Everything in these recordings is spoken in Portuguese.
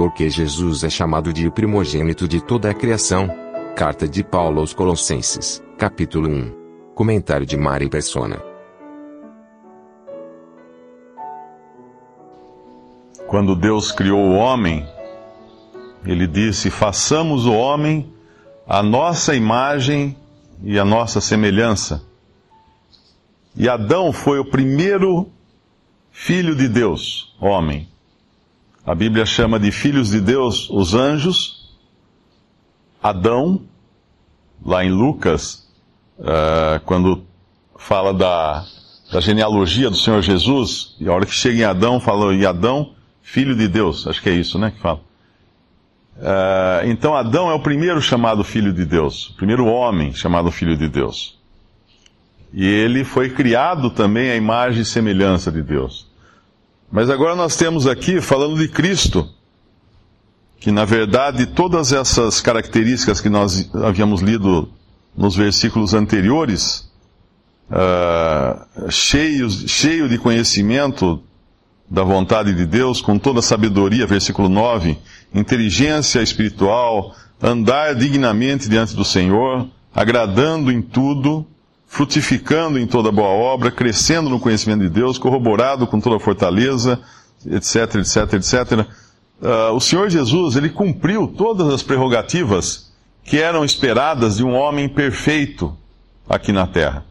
porque Jesus é chamado de o primogênito de toda a criação. Carta de Paulo aos Colossenses, capítulo 1. Comentário de Mari Persona. Quando Deus criou o homem, ele disse: façamos o homem a nossa imagem e a nossa semelhança. E Adão foi o primeiro filho de Deus, homem. A Bíblia chama de filhos de Deus os anjos. Adão, lá em Lucas, uh, quando fala da, da genealogia do Senhor Jesus, e a hora que chega em Adão, fala, e Adão, filho de Deus, acho que é isso, né, que fala. Uh, então Adão é o primeiro chamado filho de Deus, o primeiro homem chamado filho de Deus. E ele foi criado também à imagem e semelhança de Deus. Mas agora nós temos aqui falando de Cristo, que na verdade todas essas características que nós havíamos lido nos versículos anteriores, uh, cheios, cheio de conhecimento da vontade de Deus, com toda sabedoria, versículo 9, inteligência espiritual, andar dignamente diante do Senhor, agradando em tudo, frutificando em toda boa obra, crescendo no conhecimento de Deus, corroborado com toda a fortaleza, etc, etc, etc. Uh, o Senhor Jesus, ele cumpriu todas as prerrogativas que eram esperadas de um homem perfeito aqui na terra.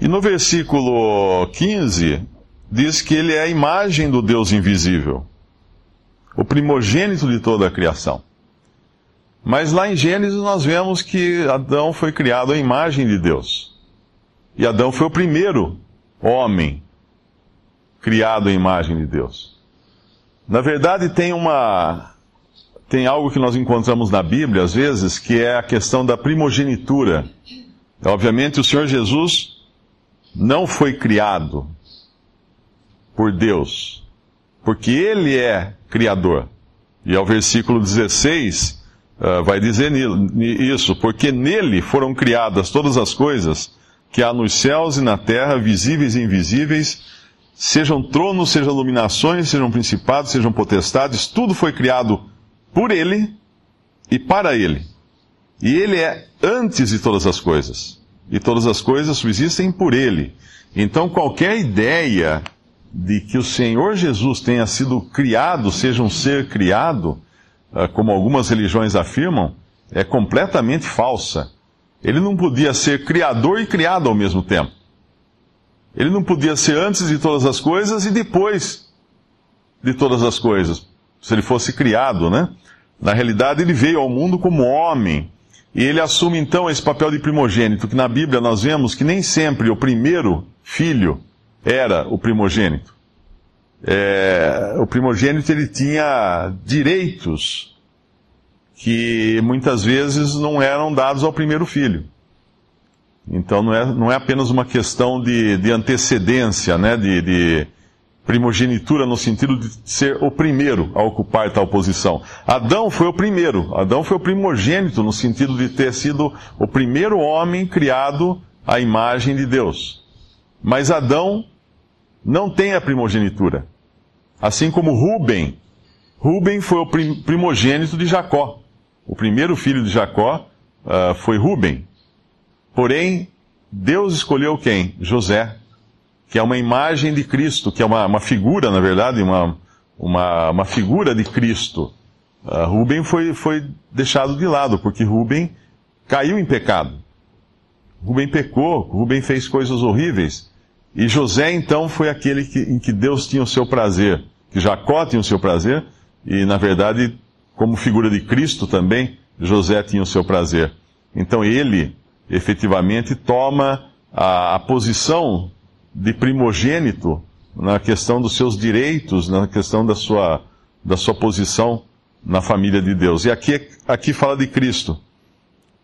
E no versículo 15, diz que ele é a imagem do Deus invisível, o primogênito de toda a criação. Mas lá em Gênesis nós vemos que Adão foi criado à imagem de Deus. E Adão foi o primeiro homem criado à imagem de Deus. Na verdade, tem uma tem algo que nós encontramos na Bíblia às vezes, que é a questão da primogenitura. Obviamente, o Senhor Jesus não foi criado por Deus, porque ele é criador. E ao versículo 16 uh, vai dizer isso, porque nele foram criadas todas as coisas que há nos céus e na terra, visíveis e invisíveis, sejam tronos, sejam iluminações, sejam principados, sejam potestades, tudo foi criado por Ele e para Ele. E Ele é antes de todas as coisas. E todas as coisas subsistem por Ele. Então, qualquer ideia de que o Senhor Jesus tenha sido criado, seja um ser criado, ah, como algumas religiões afirmam, é completamente falsa. Ele não podia ser criador e criado ao mesmo tempo. Ele não podia ser antes de todas as coisas e depois de todas as coisas. Se ele fosse criado, né? Na realidade, ele veio ao mundo como homem. E ele assume então esse papel de primogênito, que na Bíblia nós vemos que nem sempre o primeiro filho era o primogênito. É, o primogênito ele tinha direitos que muitas vezes não eram dados ao primeiro filho. Então não é, não é apenas uma questão de, de antecedência, né, de, de primogenitura no sentido de ser o primeiro a ocupar tal posição. Adão foi o primeiro, Adão foi o primogênito no sentido de ter sido o primeiro homem criado à imagem de Deus. Mas Adão não tem a primogenitura. Assim como Ruben, Ruben foi o primogênito de Jacó. O primeiro filho de Jacó uh, foi Ruben. Porém, Deus escolheu quem? José, que é uma imagem de Cristo, que é uma, uma figura, na verdade, uma, uma, uma figura de Cristo. Uh, Ruben foi, foi deixado de lado, porque Ruben caiu em pecado. Ruben pecou, Ruben fez coisas horríveis. E José, então, foi aquele que, em que Deus tinha o seu prazer, que Jacó tinha o seu prazer, e, na verdade, como figura de Cristo também, José tinha o seu prazer. Então ele, efetivamente, toma a, a posição de primogênito na questão dos seus direitos, na questão da sua, da sua posição na família de Deus. E aqui, aqui fala de Cristo.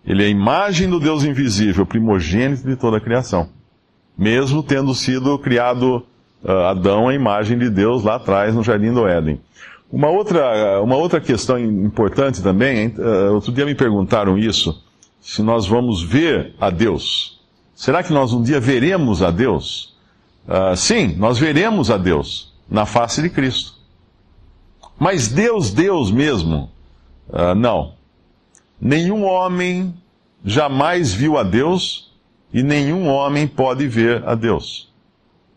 Ele é a imagem do Deus invisível, primogênito de toda a criação. Mesmo tendo sido criado uh, Adão à imagem de Deus lá atrás no Jardim do Éden. Uma outra, uma outra questão importante também, uh, outro dia me perguntaram isso, se nós vamos ver a Deus. Será que nós um dia veremos a Deus? Uh, sim, nós veremos a Deus na face de Cristo. Mas Deus, Deus mesmo, uh, não. Nenhum homem jamais viu a Deus e nenhum homem pode ver a Deus.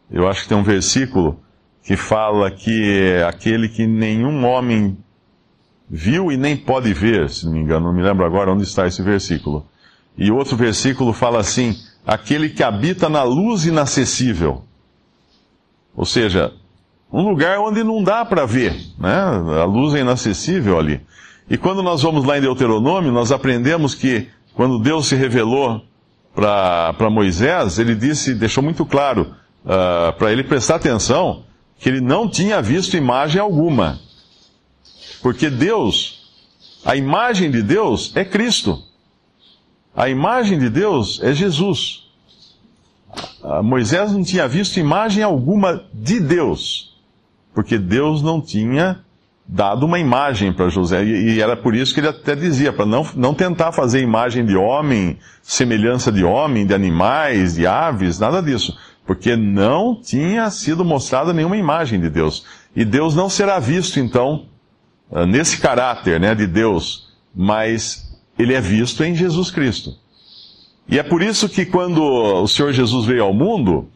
Eu acho que tem um versículo que fala que é aquele que nenhum homem viu e nem pode ver, se não me engano, não me lembro agora onde está esse versículo. E outro versículo fala assim: aquele que habita na luz inacessível. Ou seja, um lugar onde não dá para ver, né? A luz é inacessível ali. E quando nós vamos lá em Deuteronômio, nós aprendemos que quando Deus se revelou para Moisés, ele disse, deixou muito claro uh, ah, para ele prestar atenção que ele não tinha visto imagem alguma. Porque Deus, a imagem de Deus é Cristo. A imagem de Deus é Jesus. Uh, Moisés não tinha visto imagem alguma de Deus, porque Deus não tinha dado uma imagem para José. E, e, era por isso que ele até dizia, para não, não tentar fazer imagem de homem, semelhança de homem, de animais, de aves, nada disso. Porque não tinha sido mostrada nenhuma imagem de Deus. E Deus não será visto, então, ah, nesse caráter né, de Deus, mas ele é visto em Jesus Cristo. E é por isso que quando o Senhor Jesus veio ao mundo,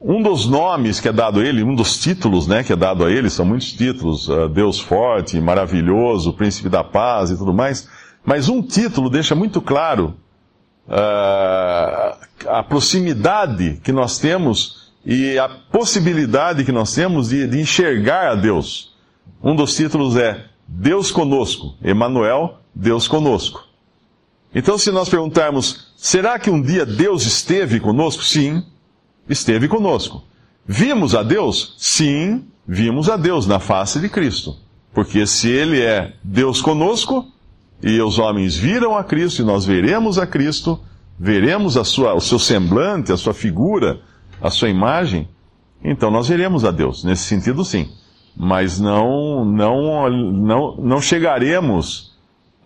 um dos nomes que é dado a ele, um dos títulos né, que é dado a ele, são muitos títulos, uh, Deus forte, maravilhoso, príncipe da paz e tudo mais, mas um título deixa muito claro uh, a proximidade que nós temos e a possibilidade que nós temos de, de enxergar a Deus. Um dos títulos é Deus conosco, Emmanuel, Deus conosco. Então, se nós perguntarmos, será que um dia Deus esteve conosco? Sim, esteve conosco. Vimos a Deus? Sim, vimos a Deus na face de Cristo. Porque se Ele é Deus conosco, e os homens viram a Cristo, e nós veremos a Cristo, veremos a sua, o seu semblante, a sua figura, a sua imagem, então nós veremos a Deus. Nesse sentido, sim. Mas não, não, não, não chegaremos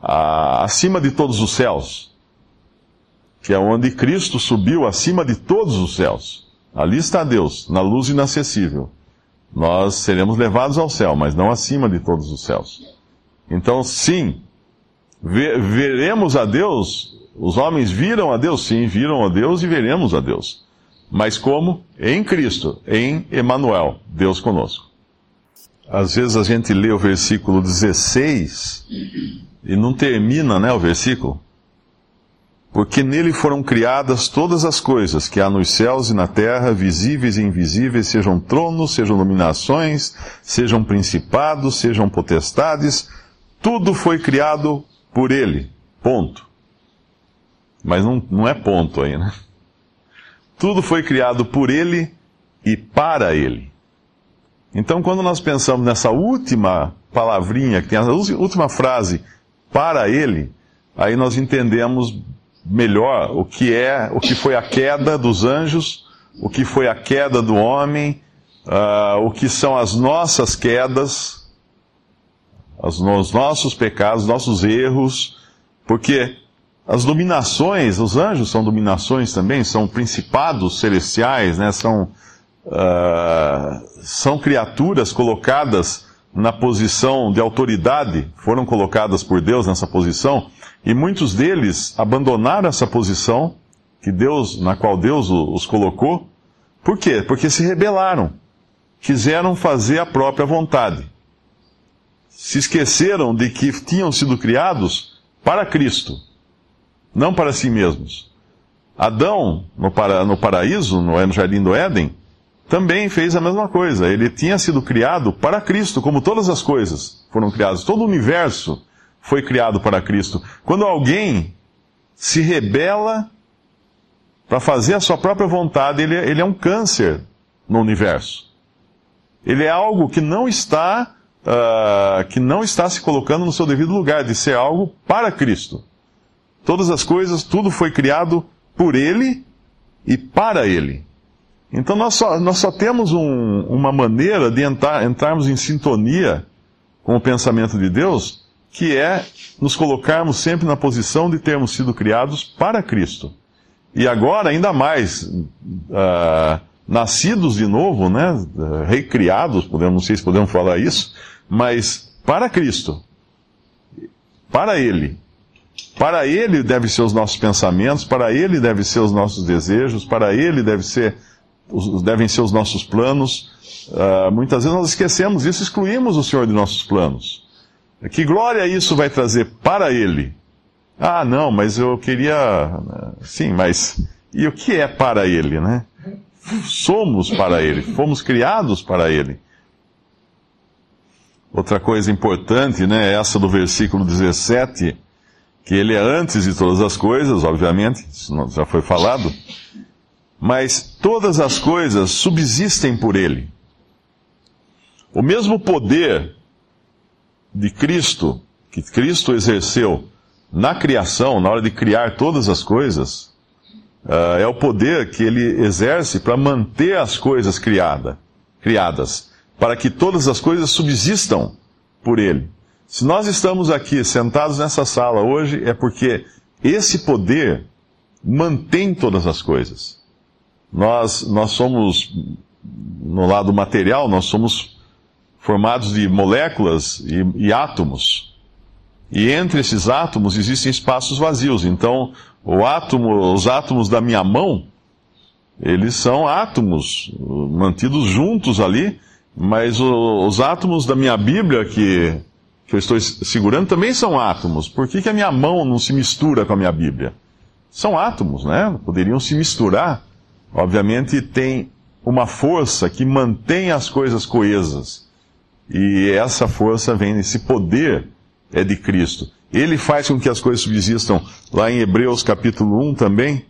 a, acima de todos os céus, que é onde Cristo subiu acima de todos os céus. Ali está Deus, na luz inacessível. Nós seremos levados ao céu, mas não acima de todos os céus. Então, sim, veremos a Deus. Os homens viram a Deus, sim, viram a Deus e veremos a Deus. Mas como? Em Cristo, em Emanuel, Deus conosco. Às vezes a gente lê o versículo 16 e não termina, né, o versículo porque nele foram criadas todas as coisas que há nos céus e na terra, visíveis e invisíveis, sejam tronos, sejam dominações, sejam principados, sejam potestades, tudo foi criado por ele. Ponto. Mas não, não é ponto aí, né? Tudo foi criado por ele e para ele. Então, quando nós pensamos nessa última palavrinha, que tem a última frase, para ele, aí nós entendemos melhor o que é, o que foi a queda dos anjos, o que foi a queda do homem, uh, o que são as nossas quedas, os, os nossos pecados, nossos erros, porque as dominações, os anjos são dominações também, são principados celestiais, né? são, uh, são criaturas colocadas na posição de autoridade, foram colocadas por Deus nessa posição, e muitos deles abandonaram essa posição que Deus, na qual Deus os colocou. Por quê? Porque se rebelaram. Quiseram fazer a própria vontade. Se esqueceram de que tinham sido criados para Cristo, não para si mesmos. Adão, no, para, no paraíso, no jardim do Éden, também fez a mesma coisa. Ele tinha sido criado para Cristo, como todas as coisas foram criadas. Todo o universo foi criado para Cristo. Quando alguém se rebela para fazer a sua própria vontade, ele, ele é um câncer no universo. Ele é algo que não está uh, que não está se colocando no seu devido lugar de ser algo para Cristo. Todas as coisas, tudo foi criado por Ele e para Ele. Então nós só, nós só temos um, uma maneira de entrar, entrarmos em sintonia com o pensamento de Deus que é nos colocarmos sempre na posição de termos sido criados para Cristo. E agora, ainda mais, uh, nascidos de novo, né, recriados, podemos, não sei se podemos falar isso, mas para Cristo, para Ele. Para Ele devem ser os nossos pensamentos, para Ele devem ser os nossos desejos, para Ele deve ser, devem ser os nossos planos. Uh, muitas vezes nós esquecemos isso, excluímos o Senhor de nossos planos. Que glória isso vai trazer para Ele? Ah, não, mas eu queria. Sim, mas. E o que é para Ele, né? Somos para Ele, fomos criados para Ele. Outra coisa importante, né, é essa do versículo 17, que ele é antes de todas as coisas, obviamente, isso já foi falado, mas todas as coisas subsistem por ele. O mesmo poder de Cristo, que Cristo exerceu na criação, na hora de criar todas as coisas, uh, é o poder que ele exerce para manter as coisas criada, criadas, para que todas as coisas subsistam por ele. Se nós estamos aqui sentados nessa sala hoje, é porque esse poder mantém todas as coisas. Nós, nós somos, no lado material, nós somos formados de moléculas e, e átomos. E entre esses átomos existem espaços vazios. Então, átomo, os átomos da minha mão, eles são átomos mantidos juntos ali, mas o, os átomos da minha Bíblia que, que eu estou segurando também são átomos. Por que, que a minha mão não se mistura com a minha Bíblia? São átomos, né? Poderiam se misturar. Obviamente tem uma força que mantém as coisas coesas. E essa força vem, esse poder é de Cristo. Ele faz com que as coisas subsistam. Lá em Hebreus capítulo 1 também,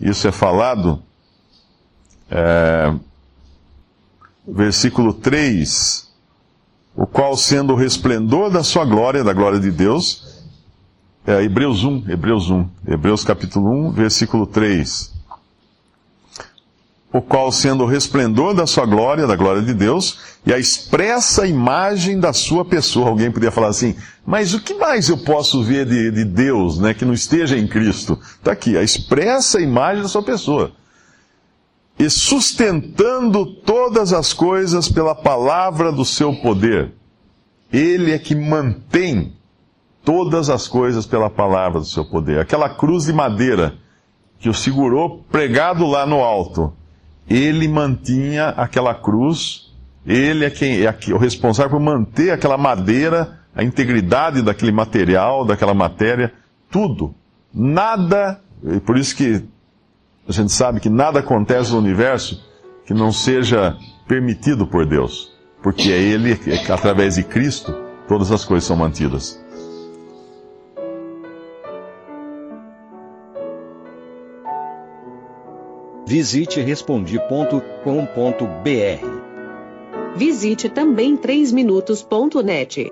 isso é falado. É, versículo 3. O qual, sendo o resplendor da sua glória, da glória de Deus, é, Hebreus 1, Hebreus 1, Hebreus capítulo 1, versículo 3 o qual, sendo o resplendor da sua glória, da glória de Deus, e a expressa imagem da sua pessoa. Alguém poderia falar assim, mas o que mais eu posso ver de, de Deus, né, que não esteja em Cristo? Está aqui, a expressa imagem da sua pessoa. E sustentando todas as coisas pela palavra do seu poder. Ele é que mantém todas as coisas pela palavra do seu poder. Aquela cruz de madeira que o segurou pregado lá no alto ele mantinha aquela cruz, ele é quem é o responsável por manter aquela madeira, a integridade daquele material, daquela matéria, tudo. Nada, por isso que a gente sabe que nada acontece no universo que não seja permitido por Deus, porque é Ele, é através de Cristo, todas as coisas são mantidas. Visite respondi.com.br. Visite também 3minutos.net.